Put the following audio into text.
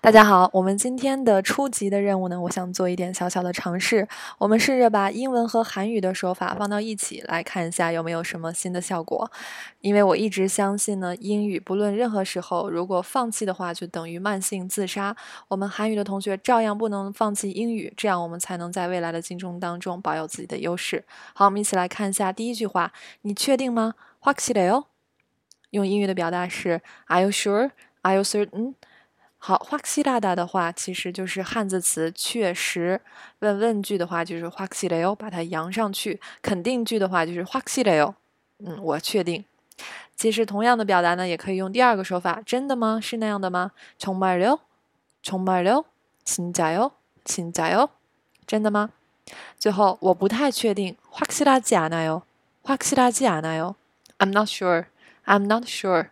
大家好，我们今天的初级的任务呢，我想做一点小小的尝试。我们试着把英文和韩语的说法放到一起来看一下有没有什么新的效果。因为我一直相信呢，英语不论任何时候，如果放弃的话，就等于慢性自杀。我们韩语的同学照样不能放弃英语，这样我们才能在未来的竞争当中保有自己的优势。好，我们一起来看一下第一句话，你确定吗？확실해 요？ 用英语的表达是 Are you sure? Are you certain? 好，확실하다的话其实就是汉字词确实。问问句的话就是확실해 요， 把它扬上去。肯定句的话就是확실해 요， 嗯，我确定。其实同样的表达呢，也可以用第二个说法，真的吗？是那样的吗？정말 요， 정말 요， 진짜 요， 진짜 요， 真的吗？最后我不太确定，확실하지않아 요， 확실하지않아 요， I'm not sure，I'm not sure。